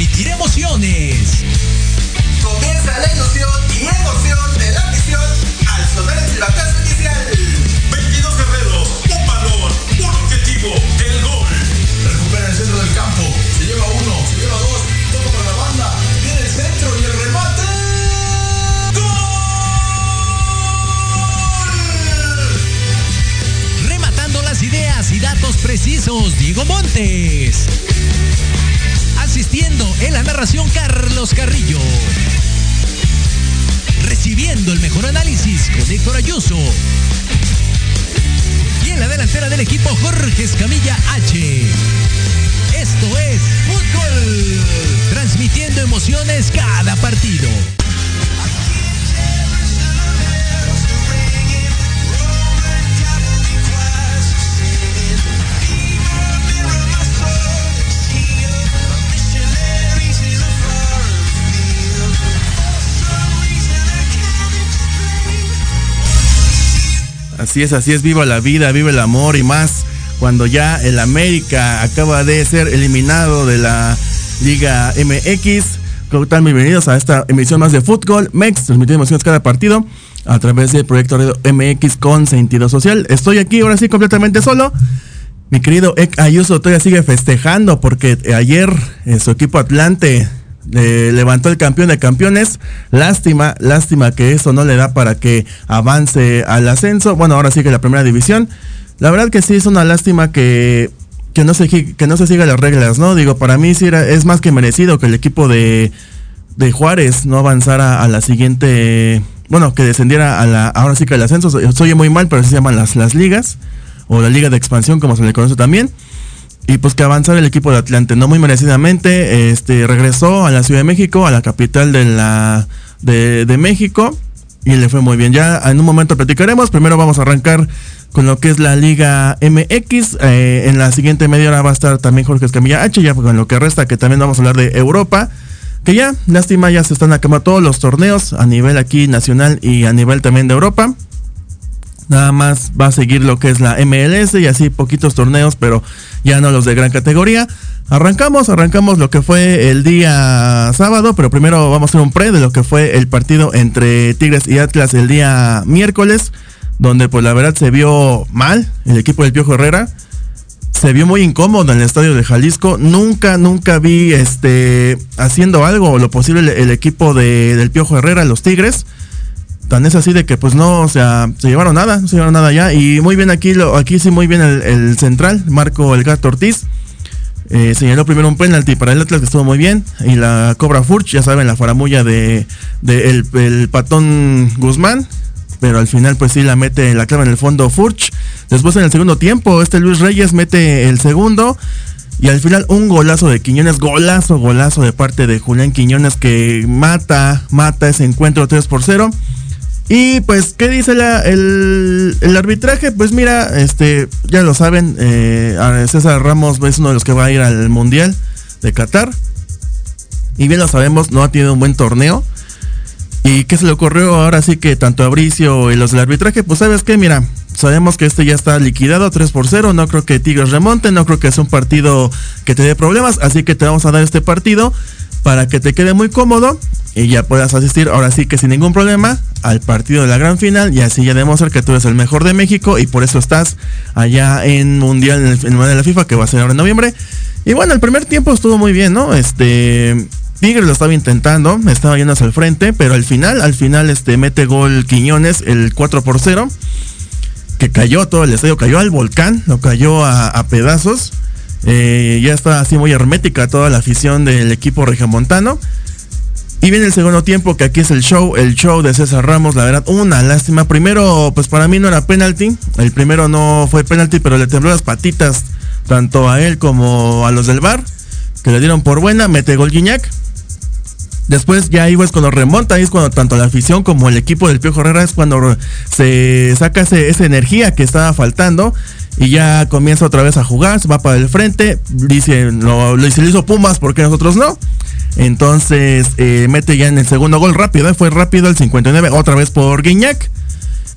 transmitir emociones. Así es, así es, viva la vida, viva el amor y más cuando ya el América acaba de ser eliminado de la Liga MX. ¿Cómo están? Bienvenidos a esta emisión más de Fútbol Mex, transmitiendo emociones cada partido a través del proyecto MX con sentido social. Estoy aquí ahora sí completamente solo. Mi querido Ek Ayuso todavía sigue festejando porque ayer eh, su equipo Atlante levantó el campeón de campeones. Lástima, lástima que eso no le da para que avance al ascenso. Bueno, ahora sigue la primera división. La verdad que sí es una lástima que, que, no, se, que no se siga las reglas, ¿no? Digo, para mí sí era, es más que merecido que el equipo de, de Juárez no avanzara a la siguiente. Bueno, que descendiera a la. Ahora sí que el ascenso. Soy muy mal, pero se llaman las, las ligas. O la liga de expansión, como se le conoce también y pues que avanzara el equipo de Atlante, no muy merecidamente, este regresó a la Ciudad de México, a la capital de la de, México y le fue muy bien. Ya en un momento platicaremos, primero vamos a arrancar con lo que es la Liga MX, eh, en la siguiente media hora va a estar también Jorge Escamilla H, ya con lo que resta que también vamos a hablar de Europa, que ya, lástima, ya se están acabando todos los torneos a nivel aquí nacional y a nivel también de Europa. Nada más va a seguir lo que es la MLS y así poquitos torneos, pero ya no los de gran categoría. Arrancamos, arrancamos lo que fue el día sábado, pero primero vamos a hacer un pre de lo que fue el partido entre Tigres y Atlas el día miércoles, donde pues la verdad se vio mal el equipo del Piojo Herrera. Se vio muy incómodo en el estadio de Jalisco. Nunca, nunca vi este haciendo algo lo posible el, equipo de, del Piojo Herrera, los Tigres. Tan es así de que pues no, o sea, se llevaron nada, no se llevaron nada ya. Y muy bien aquí, lo, aquí sí muy bien el, central, Marco El Gato Ortiz. Eh, señaló primero un penalti para el Atlas que estuvo muy bien. Y la cobra Furch, ya saben, la faramulla de, el, patón Guzmán. Pero al final pues sí la mete la clava en el fondo Furch. Después en el segundo tiempo, este Luis Reyes mete el segundo. Y al final un golazo de Quiñones, golazo, golazo de parte de Julián Quiñones que mata, mata ese encuentro 3 por 0. Y pues, ¿qué dice la, el, arbitraje? Pues mira, este, ya lo saben, eh, César Ramos es uno de los que va a ir al Mundial de Qatar. Y bien lo sabemos, no ha tenido un buen torneo. ¿Y qué se le ocurrió ahora sí que tanto a Bricio y los del arbitraje? Pues sabes qué, mira, sabemos que este ya está liquidado 3 por 0, no creo que Tigres remonte, no creo que sea un partido que te dé problemas, así que te vamos a dar este partido para que te quede muy cómodo y ya puedas asistir ahora sí que sin ningún problema al partido de la gran final y así ya demostrar que tú eres el mejor de México y por eso estás allá en Mundial en el, en de la FIFA que va a ser ahora en noviembre. Y bueno, el primer tiempo estuvo muy bien, ¿no? Este Tigres lo estaba intentando, estaba yendo hacia el frente, pero al final, al final este mete gol Quiñones el 4 por 0 que cayó todo el estadio, cayó al volcán, lo cayó a, pedazos. Eh, ya está así muy hermética toda la afición del equipo regiomontano. Y viene el segundo tiempo, que aquí es el show, el show de César Ramos, la verdad, una lástima. Primero, pues para mí no era penalti. El primero no fue penalti, pero le tembló las patitas tanto a él como a los del bar, que le dieron por buena, mete gol Guiñac. Después ya ahí es cuando remonta, ahí es cuando tanto la afición como el equipo del Piojo Herrera es cuando se saca esa energía que estaba faltando y ya comienza otra vez a jugar, se va para el frente, dice, lo, lo, hizo Pumas porque nosotros no. Entonces eh, mete ya en el segundo gol rápido, ¿eh? fue rápido el 59, otra vez por Guiñac.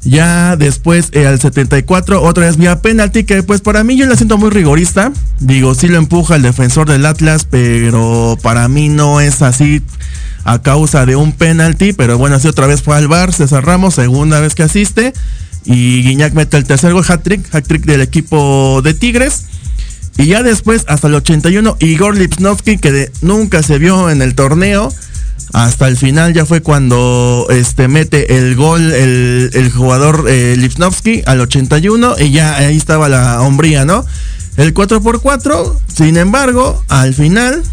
Ya después eh, al 74, otra vez vía penalti, que pues para mí yo la siento muy rigorista. Digo, sí lo empuja el defensor del Atlas, pero para mí no es así a causa de un penalti, pero bueno, así otra vez fue al bar, César Ramos, segunda vez que asiste, y Guiñac mete el tercer gol, hat-trick, hat-trick del equipo de Tigres. Y ya después, hasta el 81, Igor Lipsnovsky, que nunca se vio en el torneo, hasta el final ya fue cuando este, mete el gol el, jugador eh, Lipsnovsky al 81 y ya ahí estaba la hombría, ¿no? El 4 por 4 sin embargo, al final,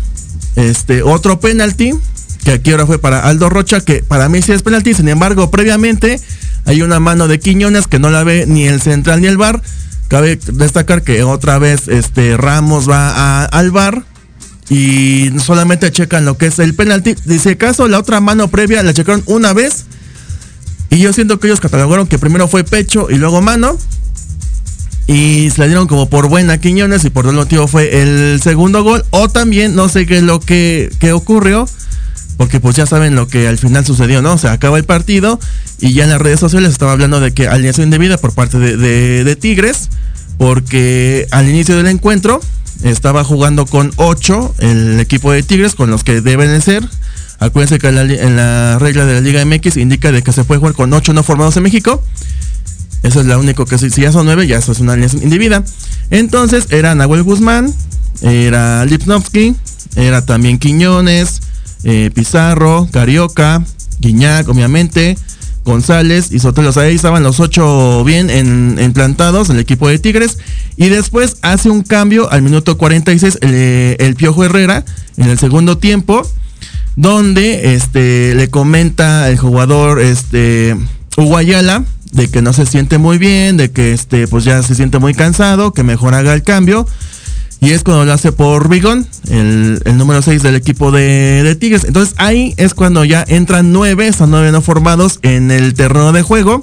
este, otro penalti que aquí ahora fue para Aldo Rocha, que para mí sí es penalti, sin embargo, previamente hay una mano de Quiñones que no la ve ni el central ni el bar. Cabe destacar que otra vez este Ramos va al bar y solamente checan lo que es el penalti. Dice caso, la otra mano previa la checaron una vez. Y yo siento que ellos catalogaron que primero fue pecho y luego mano. Y se la dieron como por buena Quiñones y por el motivo fue el segundo gol. O también, no sé qué es lo que, que ocurrió porque pues ya saben lo que al final sucedió, ¿no? O sea, acaba el partido y ya en las redes sociales estaba hablando de que alianza indebida por parte de, Tigres, porque al inicio del encuentro estaba jugando con 8 el equipo de Tigres, con los que deben de ser. Acuérdense que en la, regla de la Liga MX indica de que se puede jugar con 8 no formados en México. Eso es la único que si ya son 9, ya eso es una alianza indebida. Entonces era Nahuel Guzmán, era Lipnovsky, era también Quiñones, eh, Pizarro, Carioca, Guiñac, obviamente, González y Sotelo. ahí estaban los ocho bien en, plantados, el equipo de Tigres. Y después hace un cambio al minuto 46 el, eh, el Piojo Herrera en el segundo tiempo, donde este, le comenta el jugador este, Uguayala de que no se siente muy bien, de que este, pues ya se siente muy cansado, que mejor haga el cambio. Y es cuando lo hace por Bigón, el, número 6 del equipo de, Tigres. Entonces ahí es cuando ya entran nueve, están nueve no formados en el terreno de juego.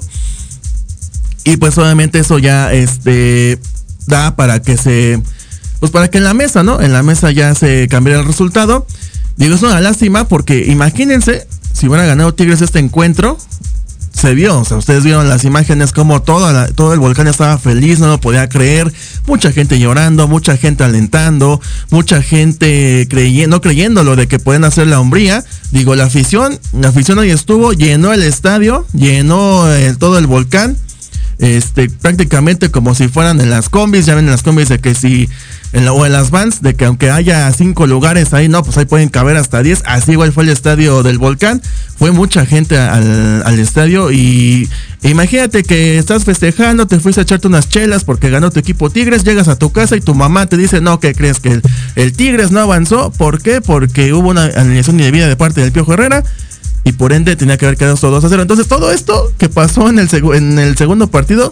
Y pues obviamente eso ya este, da para que se... Pues para que en la mesa, ¿no? En la mesa ya se cambie el resultado. Digo, es una lástima porque imagínense si hubiera ganado Tigres este encuentro, se vio, o sea, ustedes vieron las imágenes como todo, el volcán estaba feliz, no lo podía creer, mucha gente llorando, mucha gente alentando, mucha gente creyendo, no creyendo lo de que pueden hacer la hombría. Digo, la afición, la afición hoy estuvo, llenó el estadio, llenó todo el volcán, este, prácticamente como si fueran en las combis, ya ven en las combis de que si en o en las vans, de que aunque haya cinco lugares ahí, no, pues ahí pueden caber hasta diez. Así igual fue el estadio del volcán. Fue mucha gente al, estadio y imagínate que estás festejando, te fuiste a echarte unas chelas porque ganó tu equipo Tigres, llegas a tu casa y tu mamá te dice, no, ¿qué crees? Que el, Tigres no avanzó. ¿Por qué? Porque hubo una alineación indebida de parte del Piojo Herrera y por ende tenía que haber quedado 2 a 0. Entonces todo esto que pasó en el, en el segundo partido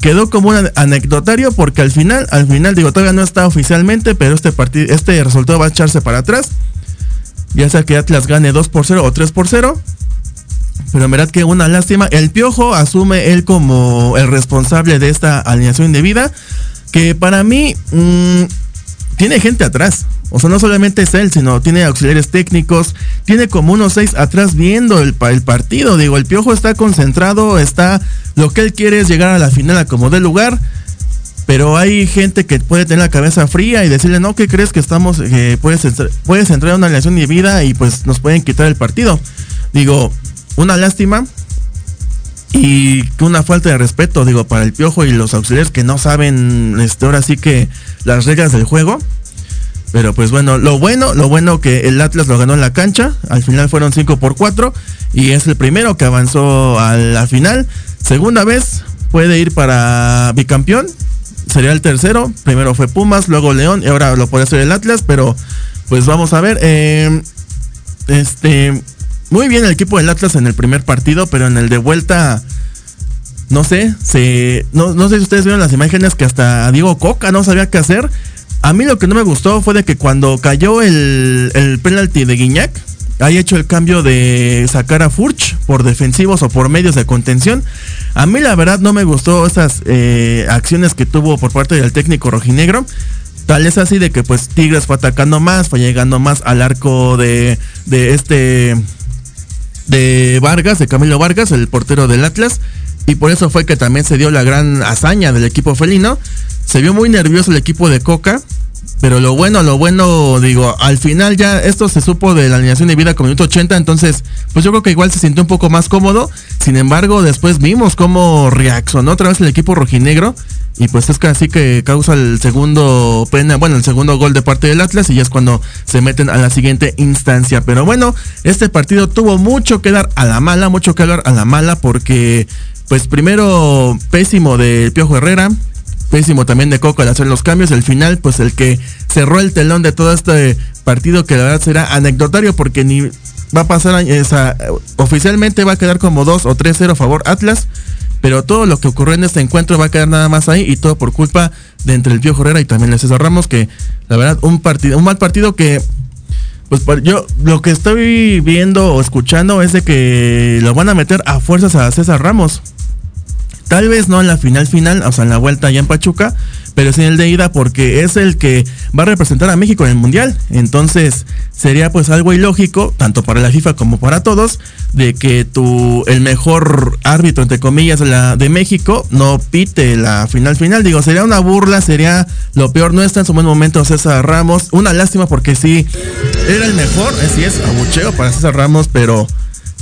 quedó como un anecdotario porque al final, al final, digo, todavía no está oficialmente, pero este partido, este resultado va a echarse para atrás. Ya sea que Atlas gane 2 por 0 o 3 por 0. Pero verdad que una lástima. El Piojo asume él como el responsable de esta alineación indebida. Que para mí mmm, tiene gente atrás. O sea, no solamente es él, sino tiene auxiliares técnicos, tiene como unos seis atrás viendo el, el, partido. Digo, el piojo está concentrado, está. Lo que él quiere es llegar a la final a como de lugar. Pero hay gente que puede tener la cabeza fría y decirle, no, ¿qué crees que estamos? Eh, puedes, puedes entrar a una relación de vida y pues nos pueden quitar el partido. Digo, una lástima y una falta de respeto, digo, para el piojo y los auxiliares que no saben, este, ahora sí que las reglas del juego. Pero pues bueno, lo bueno, lo bueno que el Atlas lo ganó en la cancha. Al final fueron 5 por 4 y es el primero que avanzó a la final. Segunda vez puede ir para bicampeón. Sería el tercero. Primero fue Pumas, luego León y ahora lo puede hacer el Atlas. Pero pues vamos a ver. Eh, este, muy bien el equipo del Atlas en el primer partido, pero en el de vuelta no sé, se, no, sé si ustedes vieron las imágenes que hasta Diego Coca no sabía qué hacer. A mí lo que no me gustó fue de que cuando cayó el, penalti de Guiñac, haya hecho el cambio de sacar a Furch por defensivos o por medios de contención. A mí la verdad no me gustó esas eh, acciones que tuvo por parte del técnico rojinegro. Tal es así de que pues Tigres fue atacando más, fue llegando más al arco de este de Vargas, de Camilo Vargas, el portero del Atlas. Y por eso fue que también se dio la gran hazaña del equipo felino. Se vio muy nervioso el equipo de Coca. Pero lo bueno, lo bueno, digo, al final ya esto se supo de la alineación de vida con minuto 80, entonces, pues yo creo que igual se sintió un poco más cómodo. Sin embargo, después vimos cómo reaccionó otra vez el equipo rojinegro. Y pues es casi que causa el segundo pena, bueno, el segundo gol de parte del Atlas y ya es cuando se meten a la siguiente instancia. Pero bueno, este partido tuvo mucho que dar a la mala, mucho que dar a la mala porque pues primero pésimo de Piojo Herrera, pésimo también de Coco al hacer los cambios. El final, pues el que cerró el telón de todo este partido, que la verdad será anecdotario porque ni va a pasar, esa, oficialmente va a quedar como 2 o 3-0 a favor Atlas. Pero todo lo que ocurrió en este encuentro va a quedar nada más ahí y todo por culpa de entre el Piojo Herrera y también el César Ramos, que la verdad un partido, un mal partido que pues yo lo que estoy viendo o escuchando es de que lo van a meter a fuerzas a César Ramos. Tal vez no en la final final, o sea, en la vuelta allá en Pachuca, pero sí en el de ida porque es el que va a representar a México en el Mundial. Entonces sería pues algo ilógico, tanto para la FIFA como para todos, de que tu, el mejor árbitro, entre comillas, la, de México no pite la final final. Digo, sería una burla, sería lo peor. No está en su buen momento César Ramos. Una lástima porque sí, era el mejor, así es, abucheo para César Ramos, pero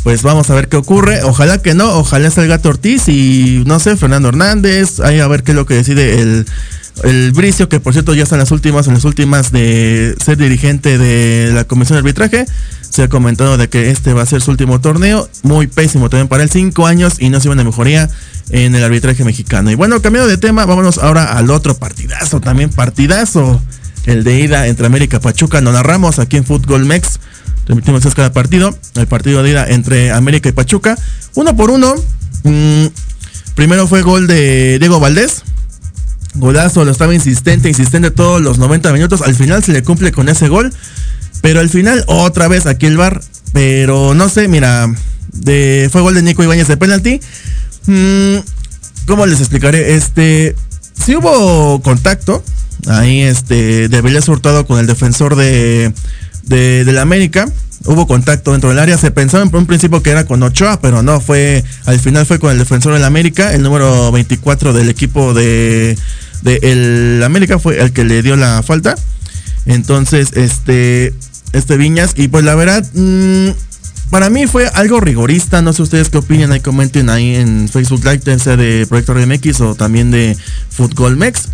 pues vamos a ver qué ocurre. Ojalá que no, ojalá salga Ortiz y no sé, Fernando Hernández. Ahí a ver qué es lo que decide el, el Bricio, que por cierto ya está en las últimas, en las últimas de ser dirigente de la comisión de arbitraje. Se ha comentado de que este va a ser su último torneo. Muy pésimo también para él, cinco años y no se ve una mejoría en el arbitraje mexicano. Y bueno, cambiando de tema, vámonos ahora al otro partidazo, también partidazo. El de ida entre América Pachuca. Nos narramos aquí en Fútbol Mex Transmitimos cada partido. El partido de ida entre América y Pachuca. Uno por uno. Mm, primero fue gol de Diego Valdés. Golazo, lo estaba insistente, insistente todos los 90 minutos. Al final se le cumple con ese gol. Pero al final, otra vez aquí el bar. Pero no sé, mira. De, fue gol de Nico Ibáñez de penalti. Mm, ¿Cómo les explicaré? Este. Si hubo contacto. Ahí este. De Vélez Hurtado con el defensor de de, la América. Hubo contacto dentro del área. Se pensaba en un principio que era con Ochoa, pero no, fue. Al final fue con el defensor del América, el número 24 del equipo de, de el América fue el que le dio la falta. Entonces, este. Este Viñas. Y pues la verdad. Mm, para mí fue algo rigorista, no sé ustedes qué opinan, ahí comenten ahí en Facebook Live, sea de Proyecto RMX o también de Fútbol Mex.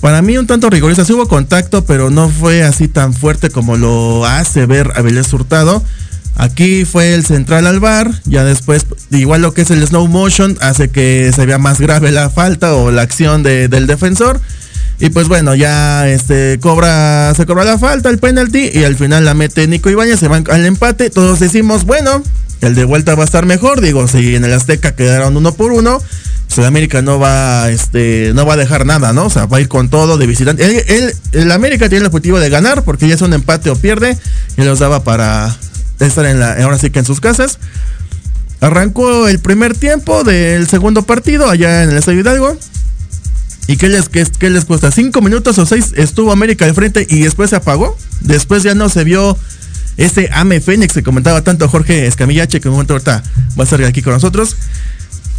Para mí un tanto rigorista, sí hubo contacto, pero no fue así tan fuerte como lo hace ver a Vélez Hurtado. Aquí fue el central al bar, ya después, igual lo que es el slow motion, hace que se vea más grave la falta o la acción del defensor. Y pues bueno, ya este cobra, se cobra la falta, el penalty, y al final la mete Nico Ibañez, se van al empate. Todos decimos, bueno, el de vuelta va a estar mejor. Digo, si en el Azteca quedaron uno por uno, pues, América no va, este, no va a dejar nada, ¿no? O sea, va a ir con todo de visitante. Él, el América tiene el objetivo de ganar porque ya es un empate o pierde y los daba para estar en la, ahora sí que en sus casas. Arrancó el primer tiempo del segundo partido allá en el Estadio Hidalgo. ¿Y qué les, qué, les cuesta? ¿Cinco minutos o seis estuvo América de frente y después se apagó? Después ya no se vio ese Ame Fénix que comentaba tanto Jorge Escamillache, que un momento ahorita va a estar aquí con nosotros.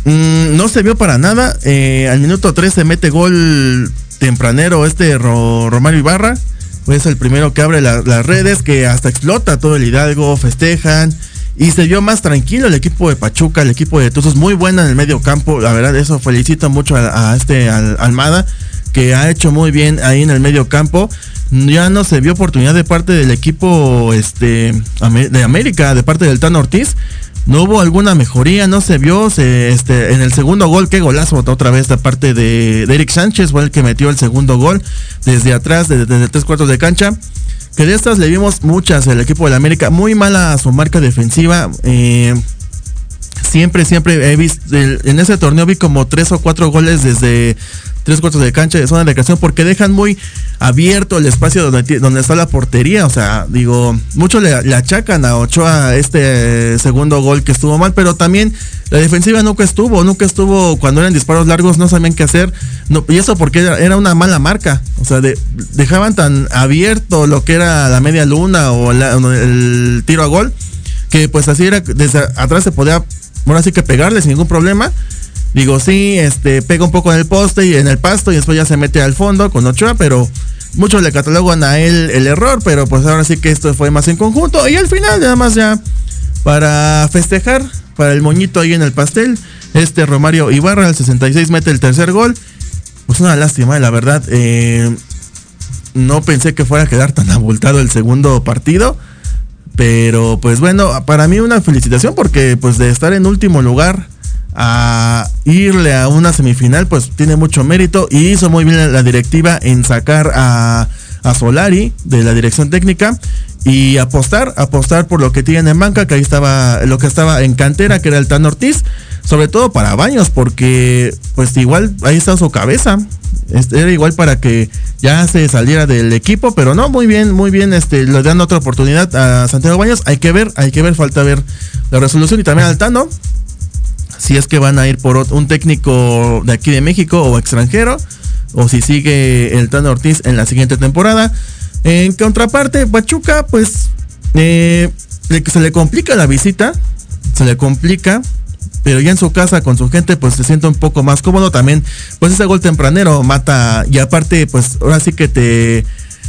Mm, no se vio para nada. Eh, al minuto 13 mete gol tempranero este Romario Ibarra. Pues el primero que abre las redes, que hasta explota todo el Hidalgo, festejan. Y se vio más tranquilo el equipo de Pachuca, el equipo de Tuzos, muy buena en el medio campo. La verdad, eso felicito mucho a, este Almada, que ha hecho muy bien ahí en el medio campo. Ya no se vio oportunidad de parte del equipo este, de América, de parte del Tan Ortiz no hubo alguna mejoría, no se vio. este, en el segundo gol, qué golazo otra vez de parte de, Eric Sánchez, fue el que metió el segundo gol desde atrás, desde, tres cuartos de cancha. Que de estas le vimos muchas el equipo de la América. Muy mala su marca defensiva. Eh, siempre, siempre he visto. en ese torneo vi como tres o cuatro goles desde tres cuartos de cancha de zona de creación porque dejan muy abierto el espacio donde, donde está la portería. O sea, digo, muchos le, achacan a Ochoa este segundo gol que estuvo mal, pero también la defensiva nunca estuvo, nunca estuvo cuando eran disparos largos, no sabían qué hacer. No, y eso porque era, una mala marca. O sea, dejaban tan abierto lo que era la media luna o el tiro a gol, que pues así era, desde atrás se podía, ahora sí que pegarle sin ningún problema Digo, sí, este, pega un poco en el poste y en el pasto y después ya se mete al fondo con Ochoa, pero muchos le catalogan a él el error, pero pues ahora sí que esto fue más en conjunto. Y al final, nada más ya, para festejar, para el moñito ahí en el pastel, este Romario Ibarra, al 66, mete el tercer gol. Pues una lástima, la verdad. Eh, no pensé que fuera a quedar tan abultado el segundo partido. Pero pues bueno, para mí una felicitación porque pues de estar en último lugar a irle a una semifinal, pues tiene mucho mérito y hizo muy bien la directiva en sacar a, a Solari de la dirección técnica y apostar, apostar por lo que tienen en banca, que ahí estaba lo que estaba en cantera, que era el Tan Ortiz, sobre todo para Baños, porque pues igual ahí está su cabeza. Era igual para que ya se saliera del equipo, pero no, muy bien, muy bien, este, le dan otra oportunidad a Santiago Baños. Hay que ver, hay que ver, falta ver la resolución y también al Tano, si es que van a ir por un técnico de aquí de México o extranjero, o si sigue el Tano Ortiz en la siguiente temporada. En contraparte, Pachuca, pues eh, se le complica la visita, se le complica, pero ya en su casa con su gente, pues se siente un poco más cómodo. También, pues ese gol tempranero mata, y aparte, pues ahora sí que te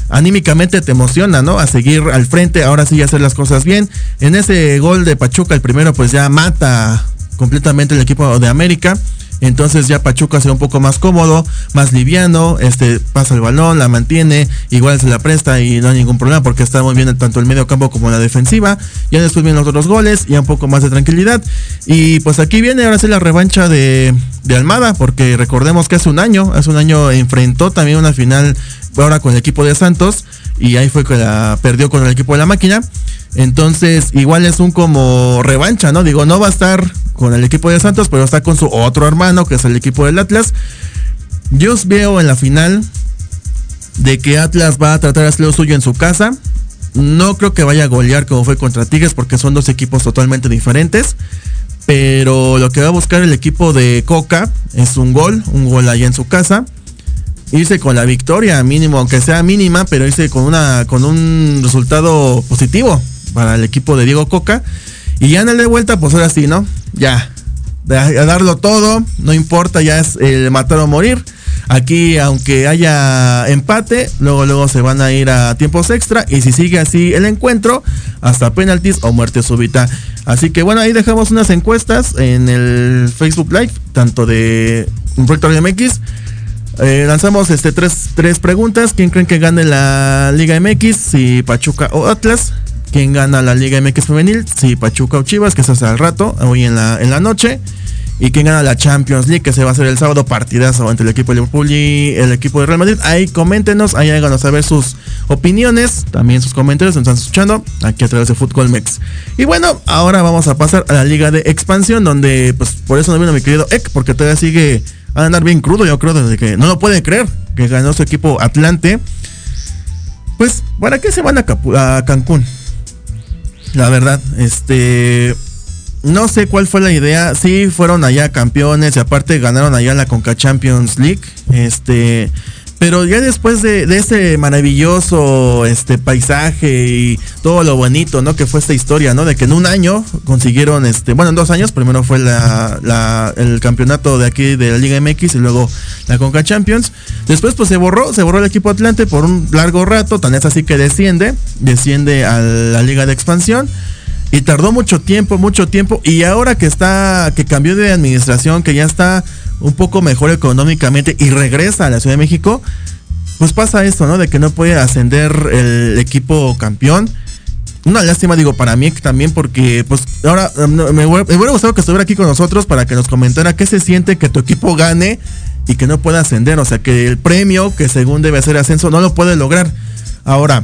anímicamente te emociona, ¿no? A seguir al frente, ahora sí hacer las cosas bien. En ese gol de Pachuca, el primero, pues ya mata completamente el equipo de América. Entonces ya Pachuca se ve un poco más cómodo, más liviano, este pasa el balón, la mantiene, igual se la presta y no hay ningún problema porque está muy bien tanto el medio campo como la defensiva. Ya después vienen los otros goles, ya un poco más de tranquilidad. Y pues aquí viene ahora sí la revancha de, de Almada, porque recordemos que hace un año, hace un año enfrentó también una final ahora con el equipo de Santos y ahí fue que la perdió con el equipo de la máquina. Entonces, igual es un como revancha, ¿no? Digo, no va a estar con el equipo de Santos, pero está con su otro hermano, que es el equipo del Atlas. Yo os veo en la final de que Atlas va a tratar de hacer lo suyo en su casa. No creo que vaya a golear como fue contra Tigres, porque son dos equipos totalmente diferentes. Pero lo que va a buscar el equipo de Coca es un gol, un gol allá en su casa. Irse con la victoria, mínimo, aunque sea mínima, pero irse con una, con un resultado positivo para el equipo de Diego Coca. Y ya en el de vuelta, pues ahora sí, ¿no? Ya. A darlo todo, no importa, ya es el matar o morir. Aquí, aunque haya empate, luego luego se van a ir a tiempos extra. Y si sigue así el encuentro, hasta penaltis o muerte súbita. Así que bueno, ahí dejamos unas encuestas en el Facebook Live, tanto de de MX. Eh, lanzamos este tres, tres preguntas. ¿Quién creen que gane la Liga MX? Si Pachuca o Atlas quién gana la Liga MX femenil, si Pachuca o Chivas, que es hasta el rato, hoy en la, en la noche. y quién gana la Champions League, que se va a hacer el sábado partidazo entre el equipo de Liverpool y el equipo de Real Madrid. Ahí coméntenos, ahí háganos saber sus opiniones, también sus comentarios, nos están escuchando aquí a través de Fútbol Mex. Y bueno, ahora vamos a pasar a la liga de expansión, donde pues por eso no vino mi querido Ek, porque todavía sigue a andar bien crudo, yo creo, desde que no lo puede creer, que ganó su equipo Atlante. Pues, ¿para qué se van a, Cancún? La verdad, este no sé cuál fue la idea. Sí, fueron allá campeones y aparte ganaron allá la Conca Champions League. Este, pero ya después de, ese maravilloso este paisaje y todo lo bonito, ¿no? Que fue esta historia, ¿no? De que en un año consiguieron, este, bueno, en dos años, primero fue la, el campeonato de aquí de la Liga MX y luego la Conca Champions. Después, pues se borró, se borró el equipo Atlante por un largo rato, tan es así que desciende, desciende a la Liga de Expansión. Y tardó mucho tiempo, mucho tiempo. Y ahora que está, que cambió de administración, que ya está un poco mejor económicamente y regresa a la Ciudad de México, pues pasa esto, ¿no? De que no puede ascender el equipo campeón. Una lástima, digo, para mí también, porque pues ahora me, hubiera gustado que estuviera aquí con nosotros para que nos comentara qué se siente que tu equipo gane y que no pueda ascender. O sea, que el premio que según debe ser ascenso no lo puede lograr. Ahora,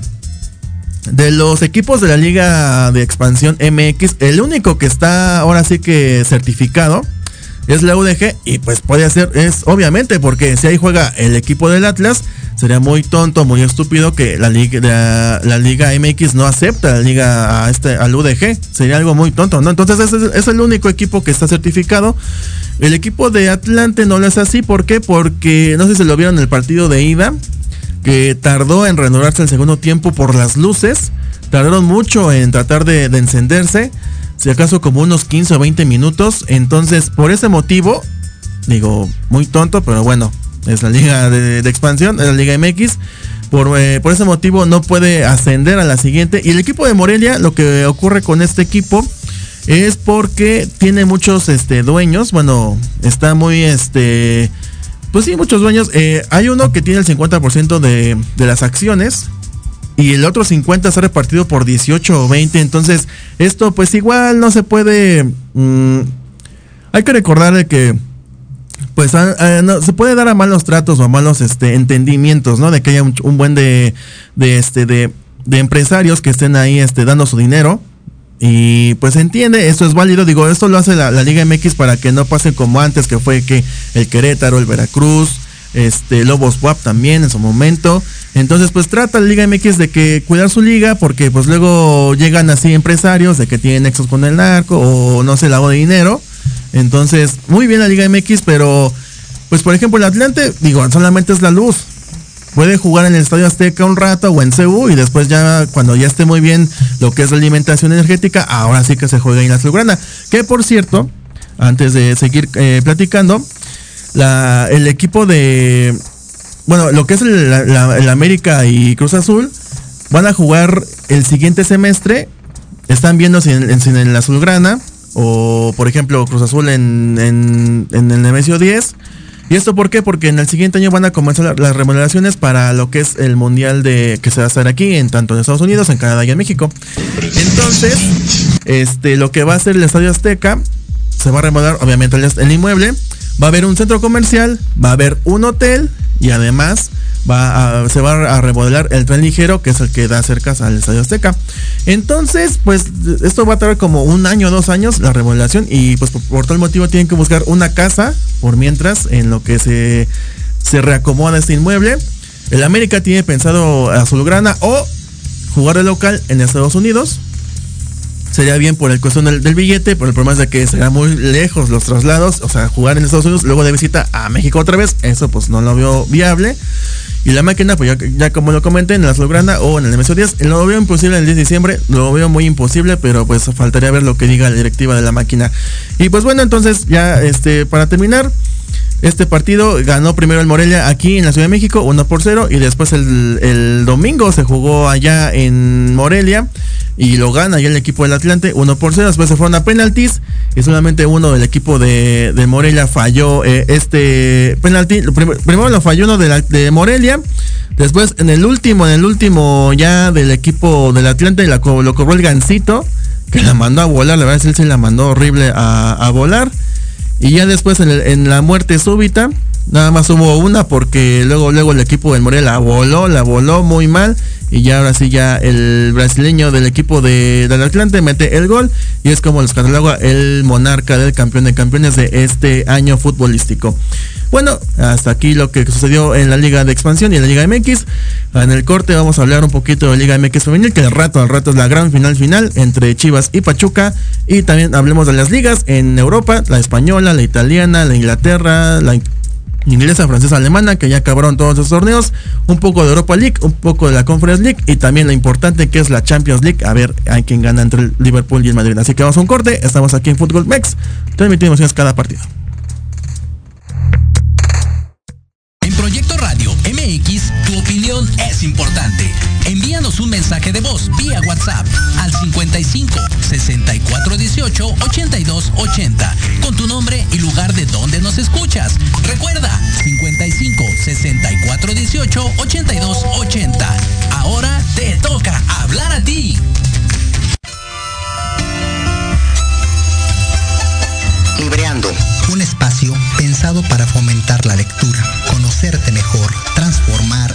de los equipos de la Liga de Expansión MX, el único que está ahora sí que certificado es la UDG y pues puede ser, es obviamente porque si ahí juega el equipo del Atlas, sería muy tonto, muy estúpido que la Liga, la, Liga MX no acepta la Liga a este, al UDG, sería algo muy tonto, ¿no? Entonces es, es el único equipo que está certificado. El equipo de Atlante no lo es así, ¿por qué? Porque no sé si lo vieron en el partido de ida, que tardó en renovarse el segundo tiempo por las luces. Tardaron mucho en tratar de, encenderse, si acaso como unos 15 o 20 minutos. Entonces, por ese motivo, digo, muy tonto, pero bueno, es la liga de, expansión, es la liga MX. Por, eh, por, ese motivo no puede ascender a la siguiente. Y el equipo de Morelia, lo que ocurre con este equipo es porque tiene muchos este, dueños. Bueno, está muy este pues sí, muchos dueños. Eh, hay uno que tiene el 50% de, de las acciones y el otro 50 está repartido por 18 o 20. Entonces, esto pues igual no se puede... Mm, hay que recordar que pues no, se puede dar a malos tratos o a malos este, entendimientos, ¿no? De que haya un, buen de, de, este, de, de, empresarios que estén ahí este, dando su dinero y pues entiende, esto es válido, digo, esto lo hace la, Liga MX para que no pase como antes, que fue que el Querétaro, el Veracruz, este Lobos WAP también en su momento. Entonces, pues trata la Liga MX de que cuidar su liga, porque pues luego llegan así empresarios de que tienen nexos con el narco o no sé, lavo de dinero. Entonces, muy bien la Liga MX, pero pues por ejemplo el Atlante, digo, solamente es la luz puede jugar en el Estadio Azteca un rato o en CU y después ya cuando ya esté muy bien lo que es la alimentación energética, ahora sí que se juega en la Azulgrana. Que por cierto, antes de seguir eh, platicando, la, el equipo de, bueno, lo que es el, América y Cruz Azul van a jugar el siguiente semestre. Están viendo si en, en, la Azulgrana o por ejemplo Cruz Azul en, en, el Nemesio 10 ¿Y esto por qué? Porque en el siguiente año van a comenzar las remodelaciones para lo que es el mundial de que se va a hacer aquí, en tanto en Estados Unidos, en Canadá y en México. Entonces, este, lo que va a ser el Estadio Azteca, se va a remodelar obviamente el, inmueble, va a haber un centro comercial, va a haber un hotel y además va a, se va a remodelar el tren ligero, que es el que da cerca al Estadio Azteca. Entonces, pues esto va a tardar como un año, dos años la remodelación y pues por, tal motivo tienen que buscar una casa por mientras en lo que se, se reacomoda este inmueble. El América tiene pensado Azulgrana o jugar de local en Estados Unidos. Sería bien por el cuestión del, billete, pero el problema de que será muy lejos los traslados, o sea, jugar en Estados Unidos, luego de visita a México otra vez, eso pues no lo veo viable. Y la máquina, pues ya, como lo comenté, en la Azulgrana o en el MSO 10, lo veo imposible el 10 de diciembre, lo veo muy imposible, pero pues faltaría ver lo que diga la directiva de la máquina. Y pues bueno, entonces ya este para terminar, este partido ganó primero el Morelia aquí en la Ciudad de México, 1 por 0, y después el, domingo se jugó allá en Morelia y lo gana ya el equipo del Atlante, 1 por 0. Después se fueron a penaltis y solamente uno del equipo de, Morelia falló eh, este penalti. Primero, lo falló uno de, de, Morelia. Después en el último, en el último ya del equipo del Atlante lo cobró el Gancito, que la mandó a volar. La verdad es que se la mandó horrible a, a volar. Y ya después en, la muerte súbita, nada más hubo una porque luego luego el equipo del Morelia la voló, la voló muy mal y ya ahora sí ya el brasileño del equipo de, del Atlante mete el gol y es como los cataloga el monarca del campeón de campeones de este año futbolístico. Bueno, hasta aquí lo que sucedió en la Liga de Expansión y en la Liga MX. En el corte vamos a hablar un poquito de Liga MX femenil, que al rato al rato es la gran final final entre Chivas y Pachuca. Y también hablemos de las ligas en Europa, la española, la italiana, la Inglaterra, la inglesa, francesa, alemana, que ya acabaron todos esos torneos, un poco de Europa League, un poco de la Conference League y también la importante que es la Champions League, a ver a quién gana entre el Liverpool y el Madrid. Así que vamos a un corte, estamos aquí en Fútbol Mex, transmitimos cada partido. es importante. Un mensaje de voz vía WhatsApp al 55 64 18 82 80 con tu nombre y lugar de donde nos escuchas. Recuerda 55 64 18 82 80. Ahora te toca hablar a ti. Libreando, un espacio pensado para fomentar la lectura, conocerte mejor, transformar,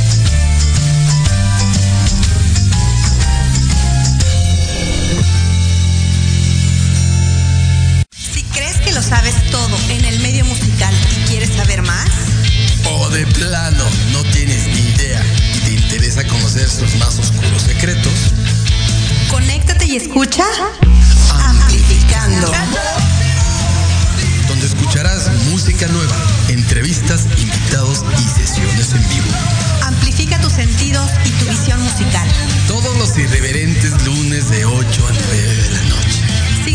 Sabes todo en el medio musical y quieres saber más? O de plano no tienes ni idea y te interesa conocer sus más oscuros secretos. Conéctate y escucha Amplificando. Donde escucharás música nueva, entrevistas, invitados y sesiones en vivo. Amplifica tus sentidos y tu visión musical. Todos los irreverentes lunes de 8 a 9 de la noche.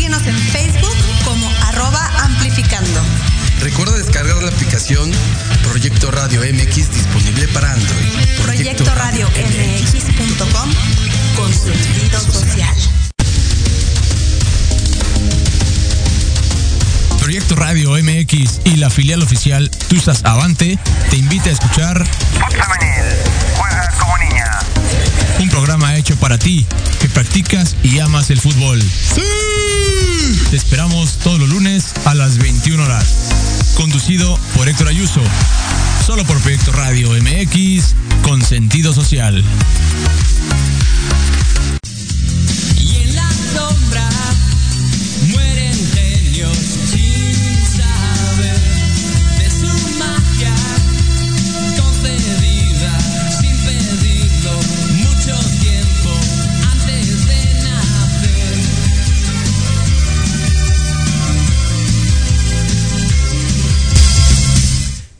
Síguenos en Facebook como arroba amplificando. Recuerda descargar la aplicación Proyecto Radio MX disponible para Android. Proyecto, Radio MX.com con sentido social. Proyecto Radio MX y la filial oficial Tusas Avante te invita a escuchar juega como niña. Un programa hecho para ti, practicas y amas el fútbol. ¡Sí! Te esperamos todos los lunes a las 21 horas. Conducido por Héctor Ayuso. Solo por Proyecto Radio MX con sentido social.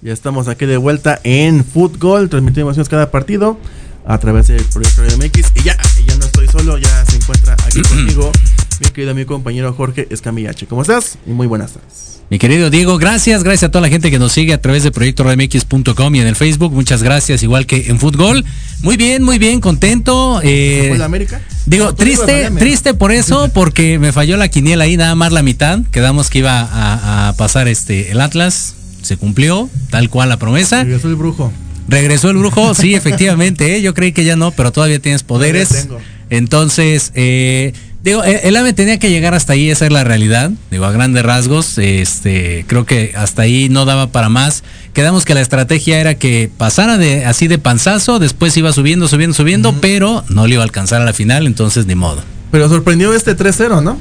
Ya estamos aquí de vuelta en Fútbol, transmitimos cada partido a través del proyecto de MX. Y ya, ya no estoy solo, ya se encuentra aquí conmigo mi querido mi compañero Jorge Escamillache. ¿Cómo estás? Y muy buenas tardes. Mi querido Diego, gracias, gracias a toda la gente que nos sigue a través de proyecto mx.com y en el Facebook. Muchas gracias, igual que en Fútbol. Muy bien, muy bien, contento. Eh, América? Digo, triste, triste por eso, porque me falló la quiniela ahí, nada más la mitad. Quedamos que iba a, a pasar este el Atlas se cumplió, tal cual la promesa. Regresó el brujo. Regresó el brujo, sí, efectivamente, ¿eh? yo creí que ya no, pero todavía tienes poderes. Entonces, eh, digo, el AME tenía que llegar hasta ahí, esa es la realidad, digo, a grandes rasgos, este, creo que hasta ahí no daba para más. Quedamos que la estrategia era que pasara de así de panzazo, después iba subiendo, subiendo, subiendo, pero no le iba a alcanzar a la final, entonces ni modo. Pero sorprendió este 3-0, ¿no?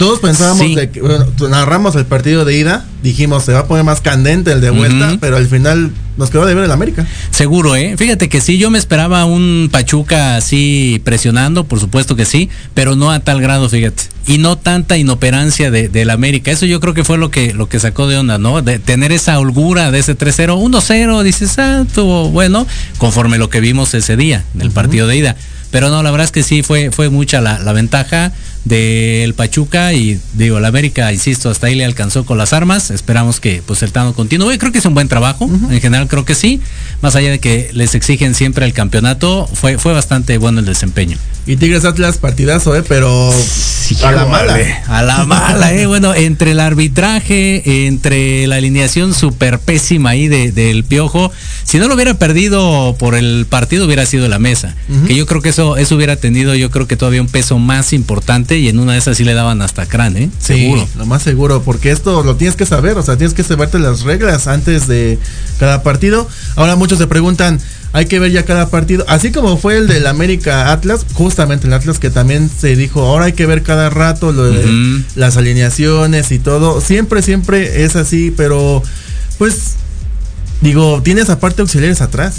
Todos pensábamos que, bueno, narramos el partido de ida, dijimos se va a poner más candente el de vuelta, pero al final nos quedó de ver el América. Seguro, ¿eh? Fíjate que sí, yo me esperaba un Pachuca así presionando, por supuesto que sí, pero no a tal grado, fíjate. Y no tanta inoperancia de, del América. Eso yo creo que fue lo que, lo que sacó de onda, ¿no? De tener esa holgura de ese 3-0, 1-0, dices, ah, estuvo bueno, conforme lo que vimos ese día, en el partido de ida. Pero no, la verdad es que sí fue, fue mucha la, la ventaja del Pachuca y digo, el América, insisto, hasta ahí le alcanzó con las armas. Esperamos que pues el Tano continúe. Creo que es un buen trabajo, en general creo que sí. Más allá de que les exigen siempre el campeonato, fue, fue bastante bueno el desempeño. Y Tigres Atlas partidazo, ¿eh? Pero a la mala. A la mala, ¿eh? Bueno, entre el arbitraje, entre la alineación súper pésima ahí de, del Piojo, si no lo hubiera perdido por el partido hubiera sido la mesa. Que yo creo que eso, eso hubiera tenido, yo creo que todavía un peso más importante y en una de esas sí le daban hasta crán, ¿eh? Seguro. lo más seguro, porque esto lo tienes que saber, o sea, tienes que saberte las reglas antes de cada partido. Ahora muchos se preguntan, hay que ver ya cada partido, así como fue el del América Atlas, justamente el Atlas que también se dijo, ahora hay que ver cada rato lo de las alineaciones y todo, siempre, siempre es así, pero pues digo, tienes aparte auxiliares atrás.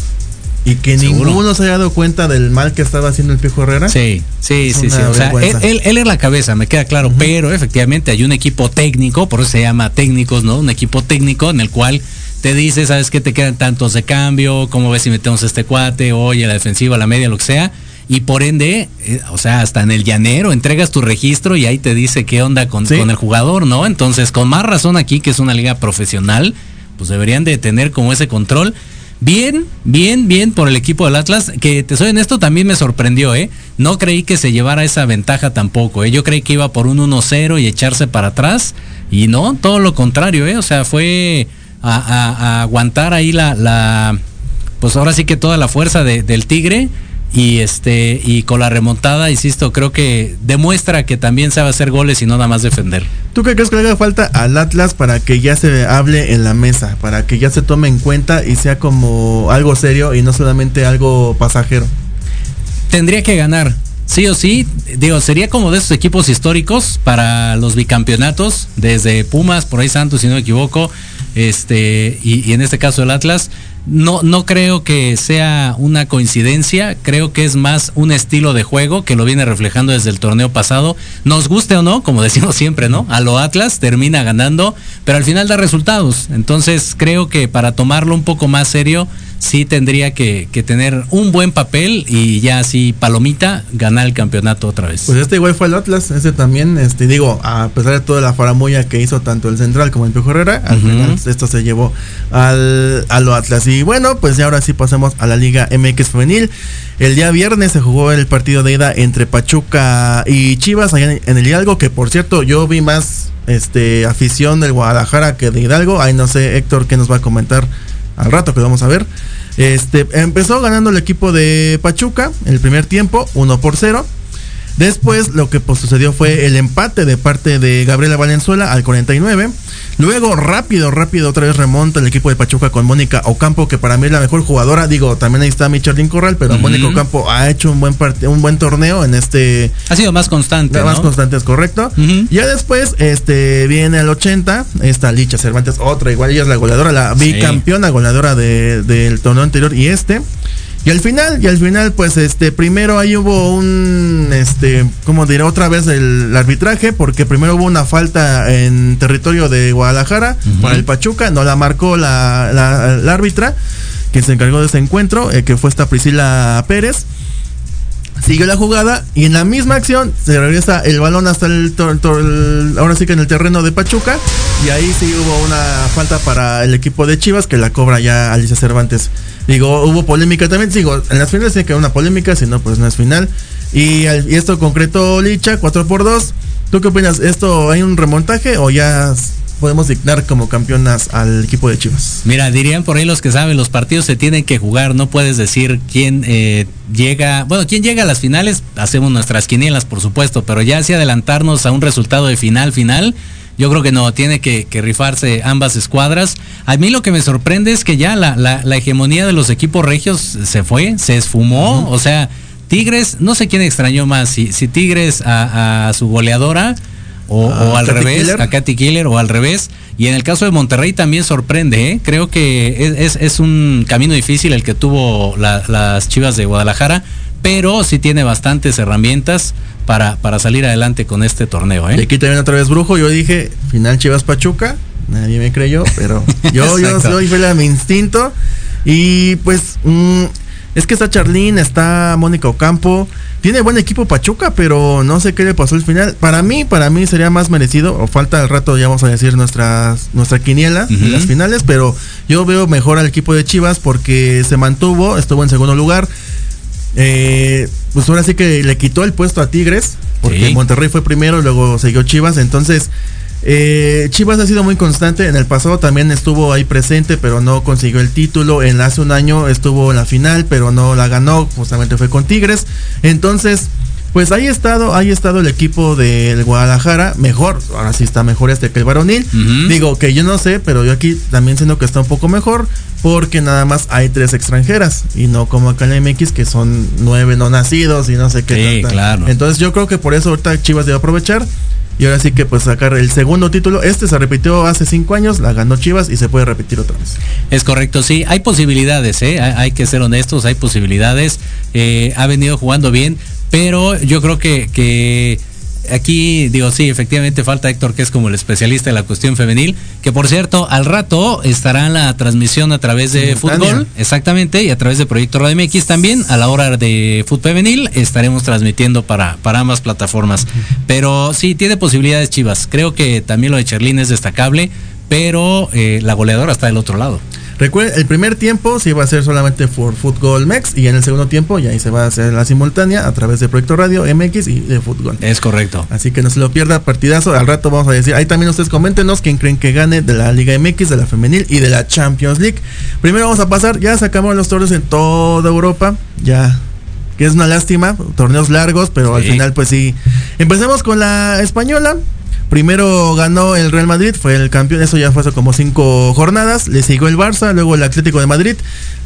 Y que ninguno se haya dado cuenta del mal que estaba haciendo el Piojo Herrera. Sí, sí, sí, sí. O sea, él, él, es la cabeza, me queda claro. Pero efectivamente hay un equipo técnico, por eso se llama técnicos, ¿no? Un equipo técnico en el cual te dice, ¿sabes qué? Te quedan tantos de cambio, ¿cómo ves si metemos este cuate? Oye, la defensiva, la media, lo que sea. Y por ende, eh, o sea, hasta en el llanero entregas tu registro y ahí te dice qué onda con, con el jugador, ¿no? Entonces, con más razón aquí, que es una liga profesional, pues deberían de tener como ese control. Bien, bien, bien por el equipo del Atlas, que te soy en esto también me sorprendió, ¿eh? No creí que se llevara esa ventaja tampoco, ¿eh? Yo creí que iba por un 1-0 y echarse para atrás, y no, todo lo contrario, ¿eh? O sea, fue a, aguantar ahí la, la, pues ahora sí que toda la fuerza del Tigre, y este y con la remontada insisto creo que demuestra que también sabe hacer goles y no nada más defender. Tú qué crees que le haga falta al Atlas para que ya se hable en la mesa para que ya se tome en cuenta y sea como algo serio y no solamente algo pasajero tendría que ganar sí o sí. Digo sería como de esos equipos históricos para los bicampeonatos desde Pumas por ahí Santos si no me equivoco este y, y en este caso el Atlas no, no creo que sea una coincidencia, creo que es más un estilo de juego que lo viene reflejando desde el torneo pasado. Nos guste o no, como decimos siempre, ¿no? A lo Atlas termina ganando, pero al final da resultados. Entonces creo que para tomarlo un poco más serio, sí tendría que, tener un buen papel y ya así palomita ganar el campeonato otra vez. Pues este igual fue el Atlas, ese también, este digo, a pesar de toda la faramuya que hizo tanto el Central como el Piojo Herrera, al final esto se llevó al, a lo Atlas. Y bueno, pues ya ahora sí pasamos a la Liga MX Femenil. El día viernes se jugó el partido de ida entre Pachuca y Chivas allá en el Hidalgo, que por cierto yo vi más este afición del Guadalajara que de Hidalgo. Ahí no sé, Héctor, qué nos va a comentar al rato que vamos a ver. Este, empezó ganando el equipo de Pachuca el primer tiempo, 1 por 0. Después lo que pues, sucedió fue el empate de parte de Gabriela Valenzuela al 49. Luego, rápido, rápido, otra vez remonta el equipo de Pachuca con Mónica Ocampo, que para mí es la mejor jugadora. Digo, también ahí está Michelin Corral, pero Mónica Ocampo ha hecho un buen un buen torneo en este. Ha sido más constante. Más constante, es correcto. Ya después, este, viene al 80, esta Licha Cervantes, otra, igual ella es la goleadora, la bicampeona goleadora del torneo anterior y este. Y al final, y al final, pues este, primero ahí hubo un, este, ¿cómo diré? Otra vez el, arbitraje, porque primero hubo una falta en territorio de Guadalajara para el Pachuca, no la marcó la, la, árbitra, quien se encargó de ese encuentro, eh, que fue esta Priscila Pérez. Siguió la jugada y en la misma acción se regresa el balón hasta el, ahora sí que en el terreno de Pachuca y ahí sí hubo una falta para el equipo de Chivas que la cobra ya Alicia Cervantes. Digo, hubo polémica también. Digo, en las finales tiene que haber una polémica, si no, pues no es final. Y, esto concreto Licha, 4 por 2 ¿Tú qué opinas? ¿Esto hay un remontaje o ya podemos dignar como campeonas al equipo de Chivas? Mira, dirían por ahí los que saben, los partidos se tienen que jugar, no puedes decir quién eh, llega, bueno, quién llega a las finales, hacemos nuestras quinielas, por supuesto, pero ya si adelantarnos a un resultado de final, final, yo creo que no, tiene que, rifarse ambas escuadras. A mí lo que me sorprende es que ya la, hegemonía de los equipos regios se fue, se esfumó. O sea, Tigres, no sé quién extrañó más, si, si Tigres a, su goleadora o, al revés, a Katy Killer o al revés. Y en el caso de Monterrey también sorprende, ¿eh? creo que es, un camino difícil el que tuvo las Chivas de Guadalajara, pero sí tiene bastantes herramientas para, para salir adelante con este torneo. ¿eh? Y aquí también otra vez Brujo, yo dije, final Chivas Pachuca, nadie me creyó, pero yo, yo soy fiel a mi instinto. Y pues mm, es que está Charlín, está Mónica Ocampo. Tiene buen equipo Pachuca, pero no sé qué le pasó al final. Para mí, para mí sería más merecido, o falta al rato ya vamos a decir nuestras, nuestra quiniela en las finales, pero yo veo mejor al equipo de Chivas porque se mantuvo, estuvo en segundo lugar. Eh, pues ahora sí que le quitó el puesto a Tigres, porque Monterrey fue primero, luego siguió Chivas, entonces eh, Chivas ha sido muy constante. En el pasado también estuvo ahí presente, pero no consiguió el título. En hace un año estuvo en la final, pero no la ganó. Justamente fue con Tigres. Entonces, pues ahí ha estado, ahí ha estado el equipo del Guadalajara. Mejor, ahora sí está mejor este que el varonil. Digo que yo no sé, pero yo aquí también siento que está un poco mejor. Porque nada más hay tres extranjeras. Y no como acá en la MX, que son nueve no nacidos y no sé qué. claro. Entonces yo creo que por eso ahorita Chivas debe aprovechar y ahora sí que pues sacar el segundo título. Este se repitió hace cinco años, la ganó Chivas y se puede repetir otra vez. Es correcto, sí. Hay posibilidades, ¿eh? hay que ser honestos, hay posibilidades. Eh, ha venido jugando bien, pero yo creo que, que aquí digo, sí, efectivamente falta Héctor, que es como el especialista en la cuestión femenil, que por cierto, al rato estará en la transmisión a través de fútbol, exactamente, y a través de Proyecto Radio MX también, a la hora de fútbol femenil, estaremos transmitiendo para, para ambas plataformas. Pero sí, tiene posibilidades Chivas. Creo que también lo de Cherlín es destacable, pero eh, la goleadora está del otro lado. Recuerden, el primer tiempo se iba a hacer solamente por Fútbol Mex y en el segundo tiempo ya ahí se va a hacer la simultánea a través de Proyecto Radio MX y de Fútbol. Es correcto. Así que no se lo pierda, partidazo. Al rato vamos a decir, ahí también ustedes coméntenos quién creen que gane de la Liga MX, de la Femenil y de la Champions League. Primero vamos a pasar, ya sacamos los torneos en toda Europa, ya que es una lástima, torneos largos, pero al final pues sí. Empecemos con la española. Primero ganó el Real Madrid, fue el campeón, eso ya fue hace como cinco jornadas. Le siguió el Barça, luego el Atlético de Madrid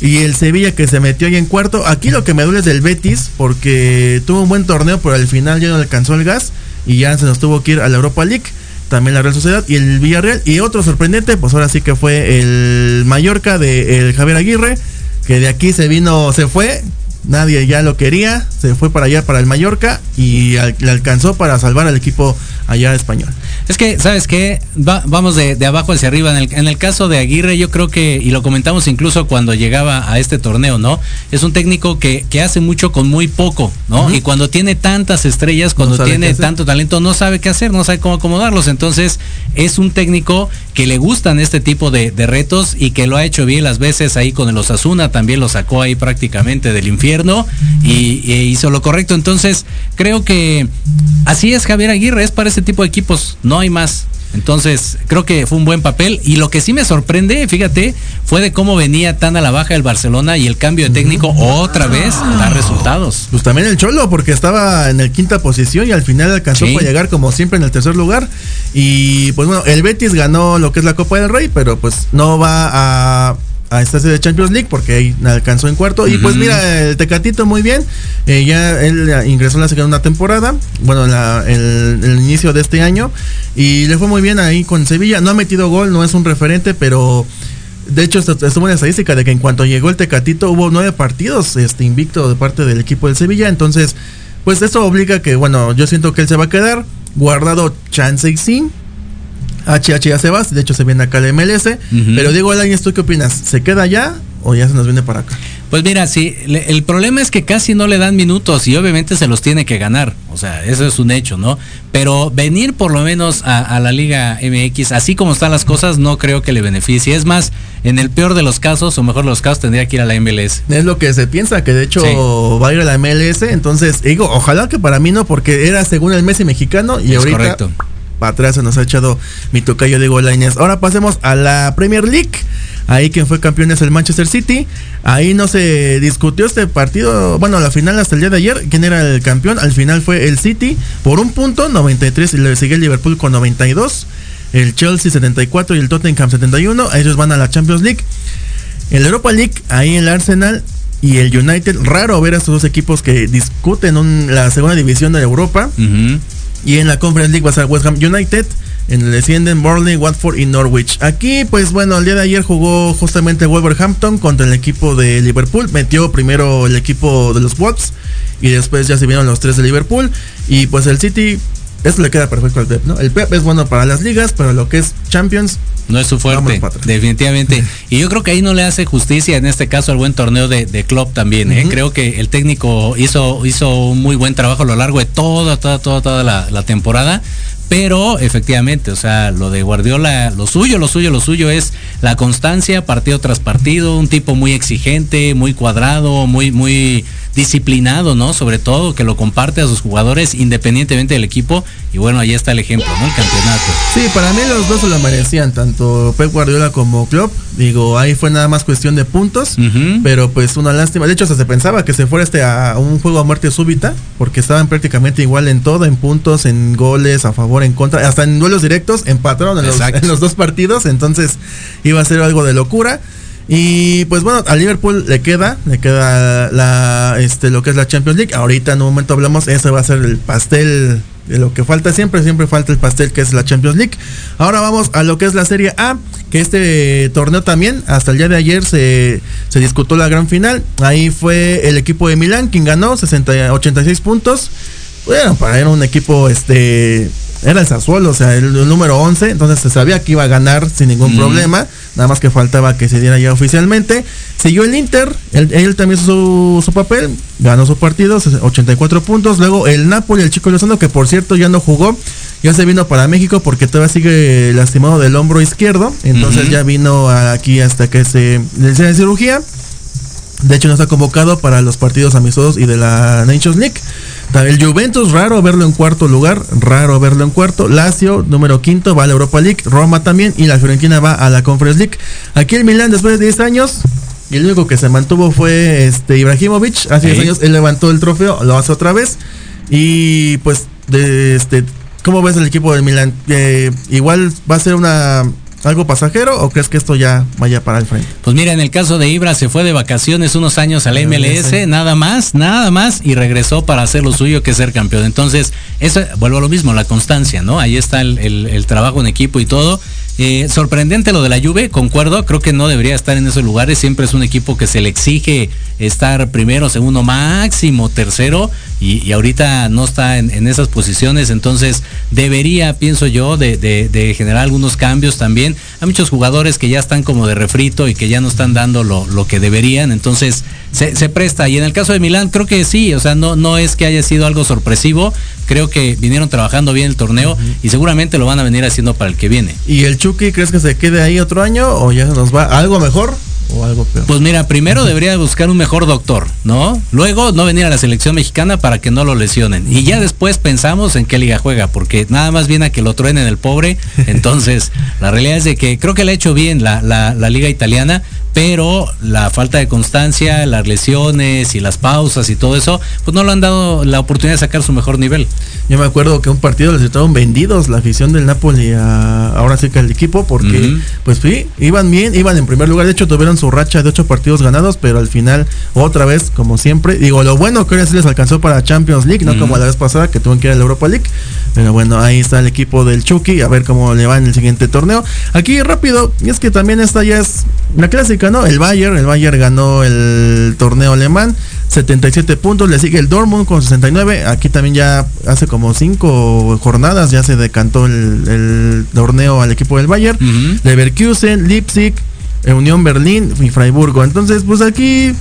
y el Sevilla que se metió ahí en cuarto. Aquí lo que me duele es del Betis, porque tuvo un buen torneo, pero al final ya no alcanzó el gas y ya se nos tuvo que ir a la Europa League. También la Real Sociedad y el Villarreal. Y otro sorprendente, pues ahora sí que fue el Mallorca de el Javier Aguirre, que de aquí se vino, se fue, nadie ya lo quería, se fue para allá para el Mallorca y le alcanzó para salvar al equipo allá español. Es que, ¿sabes qué? vamos de, abajo hacia arriba. En el, en el, caso de Aguirre, yo creo que, y lo comentamos incluso cuando llegaba a este torneo, ¿no? Es un técnico que, hace mucho con muy poco, ¿no? Y cuando tiene tantas estrellas, cuando tiene tanto talento, no sabe qué hacer, no sabe cómo acomodarlos. Entonces, es un técnico que le gustan este tipo de, retos y que lo ha hecho bien las veces ahí con el Osasuna, también lo sacó ahí prácticamente del infierno y, y hizo lo correcto. Entonces, creo que así es Javier Aguirre, es para ese tipo de equipos, no hay más. Entonces, creo que fue un buen papel. Y lo que sí me sorprende, fíjate, fue de cómo venía tan a la baja el Barcelona y el cambio de técnico otra vez da resultados. Pues también el Cholo, porque estaba en el quinta posición y al final alcanzó para llegar como siempre en el tercer lugar. Y pues bueno, el Betis ganó lo que es la Copa del Rey, pero pues no va a a esta de Champions League porque ahí alcanzó en cuarto. Y pues mira, el Tecatito muy bien. Eh, ya él ingresó en la segunda temporada, bueno, el, el, inicio de este año. Y le fue muy bien ahí con Sevilla. No ha metido gol, no es un referente, pero de hecho, estuvo una estadística de que en cuanto llegó el Tecatito hubo nueve partidos este, invicto de parte del equipo del Sevilla. Entonces, pues eso obliga que, bueno, yo siento que él se va a quedar. Guardado chance y sí HH ya se va, de hecho se viene acá el MLS. Pero Diego Alain, ¿tú qué opinas? ¿Se queda ya o ya se nos viene para acá? Pues mira, sí, el problema es que casi no le dan minutos y obviamente se los tiene que ganar. O sea, eso es un hecho, ¿no? Pero venir por lo menos a, la Liga MX, así como están las cosas, no creo que le beneficie. Es más, en el peor de los casos, o mejor de los casos, tendría que ir a la MLS. Es lo que se piensa, que de hecho va a ir a la MLS. Entonces, digo, ojalá que para mí no, porque era según el Messi mexicano y ahorita. Correcto para atrás se nos ha echado mi tocayo Diego Lainez. Ahora pasemos a la Premier League. Ahí quien fue campeón es el Manchester City. Ahí no se discutió este partido. Bueno, la final hasta el día de ayer. ¿Quién era el campeón? Al final fue el City por un punto, 93. Y le sigue el Liverpool con 92. El Chelsea 74 y el Tottenham 71. Ellos van a la Champions League. En la Europa League, ahí el Arsenal y el United. Raro ver a estos dos equipos que discuten la segunda división de Europa. Y en la Conference League va a ser West Ham United. En el descienden Burnley, Watford y Norwich. Aquí, pues bueno, el día de ayer jugó justamente Wolverhampton contra el equipo de Liverpool. Metió primero el equipo de los Wolves y después ya se vieron los tres de Liverpool. Y pues el City eso le queda perfecto al Pep, ¿no? El Pep es bueno para las ligas, pero lo que es Champions no es su fuerte, definitivamente. Y yo creo que ahí no le hace justicia en este caso al buen torneo de, de club también. ¿eh? Creo que el técnico hizo, hizo un muy buen trabajo a lo largo de toda, toda, toda, toda la, la temporada. Pero efectivamente, o sea, lo de Guardiola, lo suyo, lo suyo, lo suyo es la constancia, partido tras partido, un tipo muy exigente, muy cuadrado, muy, muy disciplinado, ¿no? Sobre todo, que lo comparte a sus jugadores independientemente del equipo. Y bueno, ahí está el ejemplo, ¿no? El campeonato. Sí, para mí los dos se lo merecían, tanto Pep Guardiola como Klopp. Digo, ahí fue nada más cuestión de puntos, pero pues una lástima. De hecho, se pensaba que se fuera este a un juego a muerte súbita, porque estaban prácticamente igual en todo, en puntos, en goles, a favor en contra, hasta en duelos directos empataron en los, en los, dos partidos, entonces iba a ser algo de locura. Y pues bueno, a Liverpool le queda, le queda este, lo que es la Champions League. Ahorita en un momento hablamos, ese va a ser el pastel de lo que falta siempre, siempre falta el pastel que es la Champions League. Ahora vamos a lo que es la Serie A, que este torneo también, hasta el día de ayer se, se disputó la gran final. Ahí fue el equipo de Milán quien ganó 60, 86 puntos. Bueno, para era un equipo este era el Sassuolo, o sea, el, número 11, entonces se sabía que iba a ganar sin ningún problema, nada más que faltaba que se diera ya oficialmente. Siguió el Inter, él, también hizo su, papel, ganó su partido, 84 puntos. Luego el Napoli, el chico Lozano, que por cierto ya no jugó, ya se vino para México porque todavía sigue lastimado del hombro izquierdo, entonces ya vino aquí hasta que se le hicieron cirugía. De hecho, no está convocado para los partidos amistosos y de la Nations League. El Juventus, raro verlo en cuarto lugar, raro verlo en cuarto. Lazio, número quinto, va a la Europa League. Roma también y la Fiorentina va a la Conference League. Aquí el Milan, después de 10 años, y el único que se mantuvo fue este Ibrahimovic. Hace 10 años él levantó el trofeo, lo hace otra vez. Y pues, de, este, ¿cómo ves el equipo del Milan? Eh, igual va a ser una algo pasajero o crees que esto ya vaya para el frente? Pues mira, en el caso de Ibra se fue de vacaciones unos años al MLS, nada más, nada más, y regresó para hacer lo suyo que ser campeón. Entonces, eso, vuelvo a lo mismo, la constancia, ¿no? Ahí está el trabajo en equipo y todo. Eh, sorprendente lo de la Juve, concuerdo, creo que no debería estar en esos lugares, siempre es un equipo que se le exige estar primero, segundo, máximo, tercero, y, ahorita no está en, esas posiciones, entonces debería, pienso yo, de, generar algunos cambios también. Hay muchos jugadores que ya están como de refrito y que ya no están dando lo, lo que deberían, entonces se, presta. Y en el caso de Milán, creo que sí, o sea, no, no es que haya sido algo sorpresivo, creo que vinieron trabajando bien el torneo y seguramente lo van a venir haciendo para el que viene. ¿Y el Chucky crees que se quede ahí otro año o ya nos va algo mejor? O algo peor. Pues mira, primero debería buscar un mejor doctor, ¿no? Luego no venir a la selección mexicana para que no lo lesionen. Y ya después pensamos en qué liga juega, porque nada más viene a que lo truenen el pobre. Entonces, la realidad es de que creo que le ha hecho bien la, la, la liga italiana, pero la falta de constancia, las lesiones y las pausas y todo eso, pues no le han dado la oportunidad de sacar su mejor nivel. Yo me acuerdo que un partido les estaban vendidos la afición del Napoli a, ahora sí que el equipo, porque pues sí, iban bien, iban en primer lugar, de hecho tuvieron su racha de ocho partidos ganados, pero al final otra vez, como siempre, digo, lo bueno que ahora sí les alcanzó para Champions League, no como la vez pasada que tuvieron que ir a la Europa League, pero bueno, ahí está el equipo del Chucky, a ver cómo le va en el siguiente torneo. Aquí rápido, y es que también esta ya es la clásica el Bayern, el Bayern ganó el torneo alemán, 77 puntos, le sigue el Dortmund con 69, aquí también ya hace como 5 jornadas ya se decantó el, torneo al equipo del Bayern, Leverkusen, Leipzig, Unión Berlín y Freiburgo, entonces pues aquí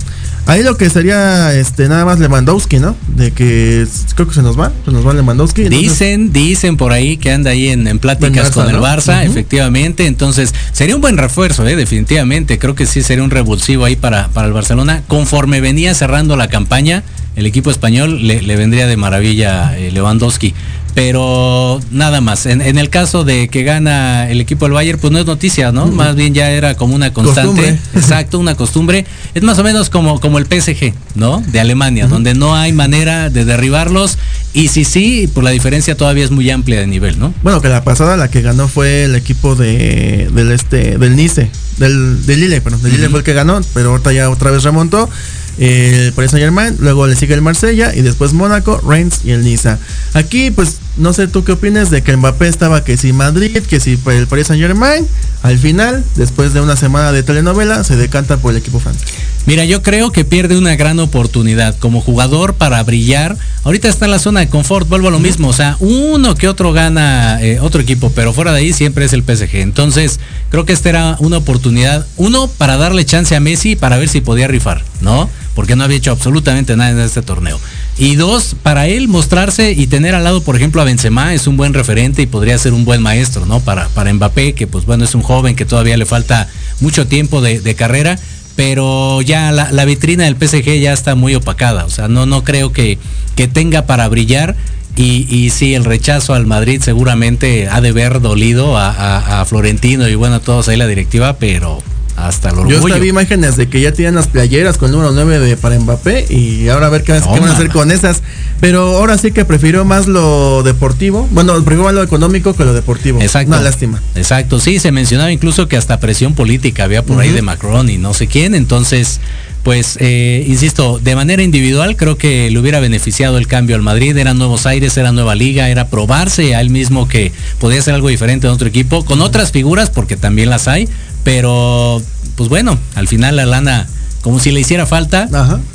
Ahí lo que sería este nada más Lewandowski, ¿no? De que creo que se nos va, se nos va Lewandowski. Dicen, dicen por ahí que anda ahí en, pláticas con el Barça, efectivamente. Entonces, sería un buen refuerzo, ¿eh? definitivamente. Creo que sí sería un revulsivo ahí para, para el Barcelona. Conforme venía cerrando la campaña, el equipo español le, vendría de maravilla eh, Lewandowski pero nada más. En, el caso de que gana el equipo del Bayern, pues no es noticia, ¿no? Más bien ya era como una constante. Exacto, una costumbre. Es más o menos como, como el PSG, ¿no? De Alemania, donde no hay manera de derribarlos. Y si sí, pues la diferencia todavía es muy amplia de nivel, ¿no? Bueno, que la pasada la que ganó fue el equipo de, del este, del Nice, del, del Lille, pero del Lille fue el que ganó, pero ahorita ya otra vez remontó. El Paris Saint Germain, luego le sigue el Marsella y después Mónaco, Reims y el Niza. Aquí pues no sé tú qué opinas de que Mbappé estaba que si Madrid, que si el Paris Saint Germain, al final, después de una semana de telenovela, se decanta por el equipo francés. Mira, yo creo que pierde una gran oportunidad como jugador para brillar. Ahorita está en la zona de confort, vuelvo a lo mismo, o sea, uno que otro gana eh, otro equipo, pero fuera de ahí siempre es el PSG. Entonces, creo que esta era una oportunidad, uno, para darle chance a Messi para ver si podía rifar, ¿no? Porque no había hecho absolutamente nada en este torneo. Y dos, para él mostrarse y tener al lado, por ejemplo, a Benzema es un buen referente y podría ser un buen maestro, ¿no? Para, para Mbappé, que pues bueno, es un joven que todavía le falta mucho tiempo de, carrera, pero ya la, vitrina del PSG ya está muy opacada. O sea, no, no creo que, que tenga para brillar. Y, sí, el rechazo al Madrid seguramente ha de ver dolido a, a Florentino y bueno, a todos ahí la directiva, pero hasta el orgullo. Yo hasta vi imágenes de que ya tienen las playeras con el número 9 de, para Mbappé y ahora a ver qué, van a hacer con esas. Pero ahora sí que prefirió más lo deportivo. Bueno, prefiero más lo económico que lo deportivo. Exacto. Una lástima. Exacto, sí, se mencionaba incluso que hasta presión política había por ahí de Macron y no sé quién. Entonces, pues, eh, insisto, de manera individual creo que le hubiera beneficiado el cambio al Madrid. Eran nuevos aires, era nueva liga, era probarse a él mismo que podía hacer algo diferente en otro equipo, con otras figuras, porque también las hay pero, pues bueno, al final la lana, como si le hiciera falta,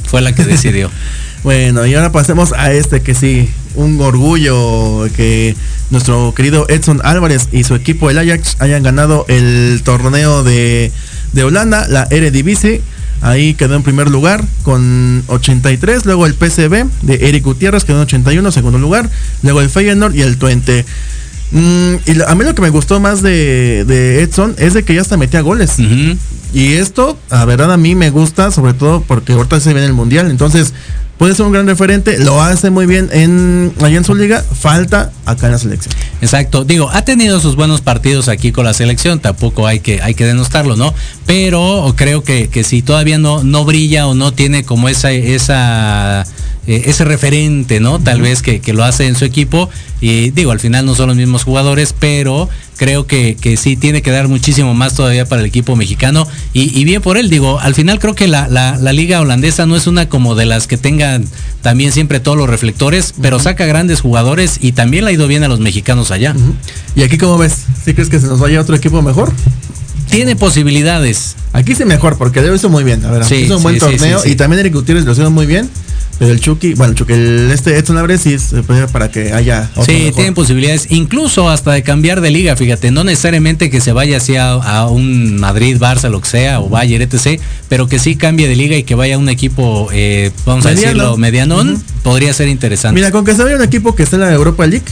fue la que decidió. bueno, y ahora pasemos a este que sí, un orgullo que nuestro querido Edson Álvarez y su equipo, el Ajax, hayan ganado el torneo de, de Holanda, la Eredivisie. Ahí quedó en primer lugar con 83. Luego el PCB de Eric Gutiérrez quedó en 81, segundo lugar. Luego el Feyenoord y el Twente. Mm, y a mí lo que me gustó más de, Edson es de que ya hasta metía goles. Y esto, a verdad, a mí me gusta, sobre todo porque ahorita se viene el mundial. Entonces, puede ser un gran referente, lo hace muy bien en, allá en su liga, falta acá en la selección. Exacto, digo, ha tenido sus buenos partidos aquí con la selección, tampoco hay que, hay que denostarlo, ¿no? Pero creo que, que si todavía no, no brilla o no tiene como esa, esa eh, ese referente, ¿no? Tal vez que, lo hace en su equipo. Y digo, al final no son los mismos jugadores, pero creo que, sí tiene que dar muchísimo más todavía para el equipo mexicano. Y, bien por él, digo, al final creo que la, liga holandesa no es una como de las que tengan también siempre todos los reflectores, pero saca grandes jugadores y también le ha ido bien a los mexicanos allá. ¿Y aquí cómo ves? ¿Sí crees que se nos vaya otro equipo mejor? Tiene posibilidades. Aquí sí mejor, porque lo hizo muy bien. A ver, hizo un buen torneo y también Eric Gutiérrez lo hizo muy bien. Pero el Chucky, bueno, el Chucky, el, este Edson Álvarez sí es para que haya. sí, tienen posibilidades, incluso hasta de cambiar de liga, fíjate, no necesariamente que se vaya hacia a un Madrid, Barça, lo que sea, o Bayern, etc., pero que sí cambie de liga y que vaya a un equipo, eh, vamos a decirlo, medianón, podría ser interesante. Mira, con que se vaya un equipo que esté en la Europa League,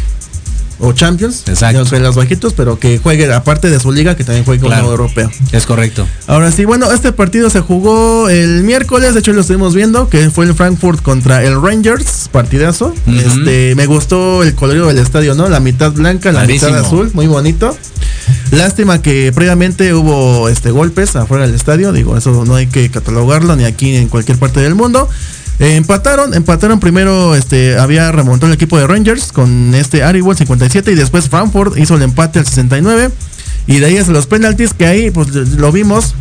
o Champions, Exacto. los bajitos, pero que juegue aparte de su liga, que también juegue como europeo. Es correcto. Ahora sí, bueno, este partido se jugó el miércoles, de hecho lo estuvimos viendo, que fue el Frankfurt contra el Rangers, partidazo. Este, me gustó el colorido del estadio, ¿no? La mitad blanca, la mitad azul, muy bonito. Lástima que previamente hubo este golpes afuera del estadio, digo, eso no hay que catalogarlo ni aquí ni en cualquier parte del mundo. Eh, empataron, empataron primero, este, había remontado el equipo de Rangers con este Ariwell 57 y después Frankfurt hizo el empate al 69 y de ahí hasta los penaltis que ahí pues lo vimos,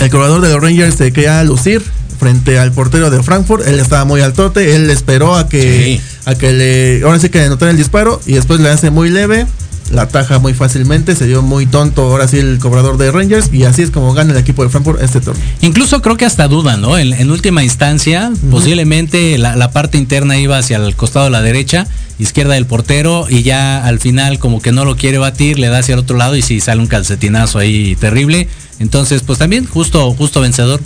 el cobrador de los Rangers se quería lucir frente al portero de Frankfurt, él estaba muy altote, él esperó a que, a que le, ahora sí que anotara el disparo y después le hace muy leve la taja muy fácilmente, se dio muy tonto ahora sí el cobrador de Rangers y así es como gana el equipo de Frankfurt este torneo. Incluso creo que hasta duda, ¿no? En, última instancia, posiblemente la, parte interna iba hacia el costado de la derecha, izquierda del portero y ya al final como que no lo quiere batir, le da hacia el otro lado y si sale un calcetinazo ahí terrible. Entonces, pues también justo, justo vencedor.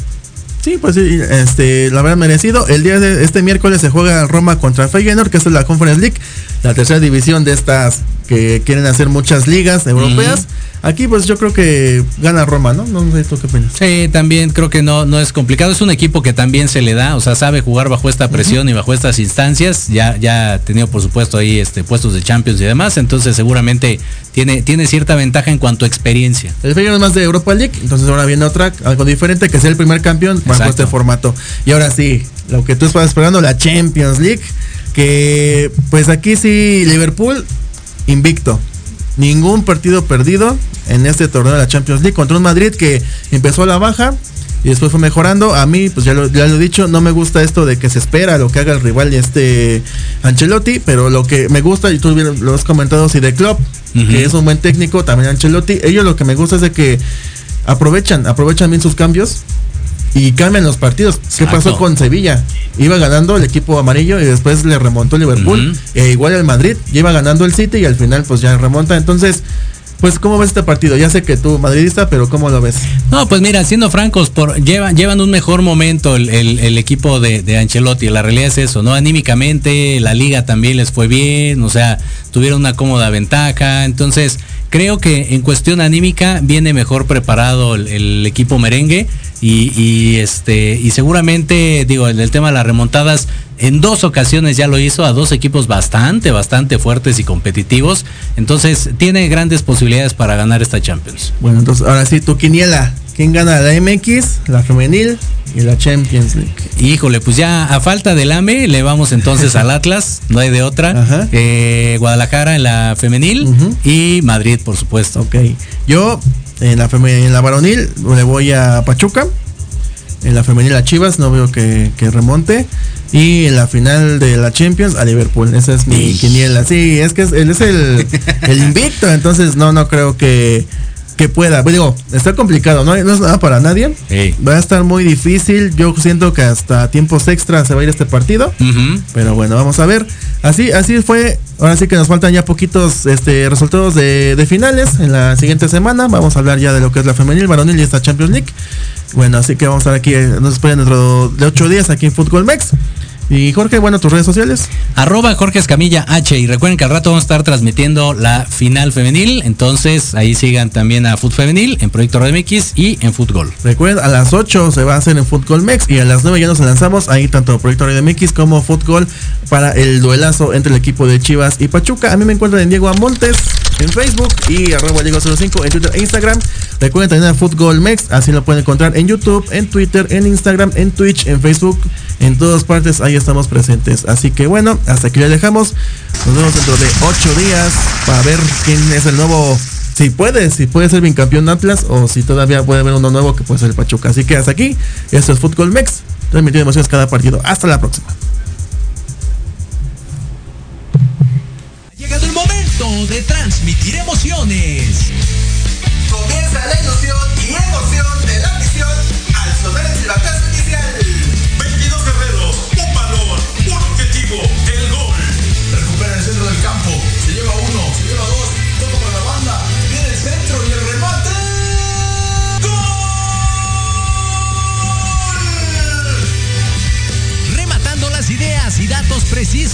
Sí, pues sí, este, la verdad merecido. El día de este miércoles se juega Roma contra Feyenoord, que es la Conference League, la tercera división de estas que quieren hacer muchas ligas europeas. Aquí pues yo creo que gana Roma, ¿no? No sé tú qué piensas. Sí, también creo que no, no es complicado. Es un equipo que también se le da, o sea, sabe jugar bajo esta presión y bajo estas instancias. Ya, ya ha tenido por supuesto ahí este, puestos de Champions y demás, entonces seguramente tiene, tiene cierta ventaja en cuanto a experiencia. El Feyenoord es más de Europa League, entonces ahora viene otra, algo diferente, que sea el primer campeón bajo este formato. Y ahora sí, lo que tú estabas esperando, la Champions League, que pues aquí sí Liverpool invicto. Ningún partido perdido en este torneo de la Champions League contra un Madrid que empezó a la baja, y después fue mejorando. A mí, pues ya lo, ya lo he dicho, no me gusta esto de que se espera lo que haga el rival este Ancelotti, pero lo que me gusta, y tú lo has comentado, si de Club, que es un buen técnico, también Ancelotti, ellos lo que me gusta es de que aprovechan, aprovechan bien sus cambios y cambian los partidos. ¿Qué pasó con Sevilla? Iba ganando el equipo amarillo y después le remontó el Liverpool. e igual el Madrid, iba ganando el City y al final pues ya remonta. Entonces, pues, ¿cómo ves este partido? Ya sé que tú madridista, pero ¿cómo lo ves? No, pues mira, siendo francos, por, llevan, llevan un mejor momento el, equipo de, de, Ancelotti. La realidad es eso, ¿no? Anímicamente, la liga también les fue bien, o sea, tuvieron una cómoda ventaja. Entonces, creo que en cuestión anímica viene mejor preparado el, equipo merengue y, este y seguramente digo en el tema de las remontadas en dos ocasiones ya lo hizo a dos equipos bastante bastante fuertes y competitivos. Entonces tiene grandes posibilidades para ganar esta Champions. Bueno entonces ahora sí tu quiniela quién gana la MX la femenil y la Champions League. Híjole, pues ya a falta del AME le vamos entonces al Atlas, no hay de otra. Eh, Guadalajara en la femenil y Madrid, por supuesto. Ok. Yo en la, en la varonil le voy a Pachuca. En la femenil a Chivas, no veo que, remonte. Y en la final de la Champions a Liverpool. Esa es mi quiniela. Sí, es que él es el, el invicto. Entonces no, no creo que que pueda. Pues digo, está complicado, ¿no? no es nada para nadie. Va a estar muy difícil. Yo siento que hasta tiempos extras se va a ir este partido. Pero bueno, vamos a ver. Así, así fue. Ahora sí que nos faltan ya poquitos este, resultados de, finales. En la siguiente semana vamos a hablar ya de lo que es la femenil, varonil y esta Champions League. Bueno, así que vamos a estar aquí. Eh, nos esperan dentro de ocho días aquí en Fútbol Mex. Y Jorge, bueno, tus redes sociales. Arroba Jorge Escamilla H. Y recuerden que al rato vamos a estar transmitiendo la final femenil. Entonces ahí sigan también a Fútbol Femenil en Proyecto Red MX y en Fútbol. Recuerden, a las 8 se va a hacer en Fútbol Mex y a las 9 ya nos lanzamos ahí tanto Proyecto Red MX como Fútbol para el duelazo entre el equipo de Chivas y Pachuca. A mí me encuentran en Diego Amontes en Facebook y arroba Diego05 en Twitter e Instagram. Recuerden también a Fútbol Mex, así lo pueden encontrar en YouTube, en Twitter, en Instagram, en Twitch, en Facebook, en todas partes. Ahí estamos presentes. Así que bueno, hasta aquí ya dejamos. Nos vemos dentro de ocho días para ver quién es el nuevo. Si puede, si puede ser campeón Atlas o si todavía puede haber uno nuevo que puede ser el Pachuca. Así que hasta aquí. Esto es Fútbol Mex. Transmitiendo emociones cada partido. Hasta la próxima. Ha llegado el momento de transmitir emociones.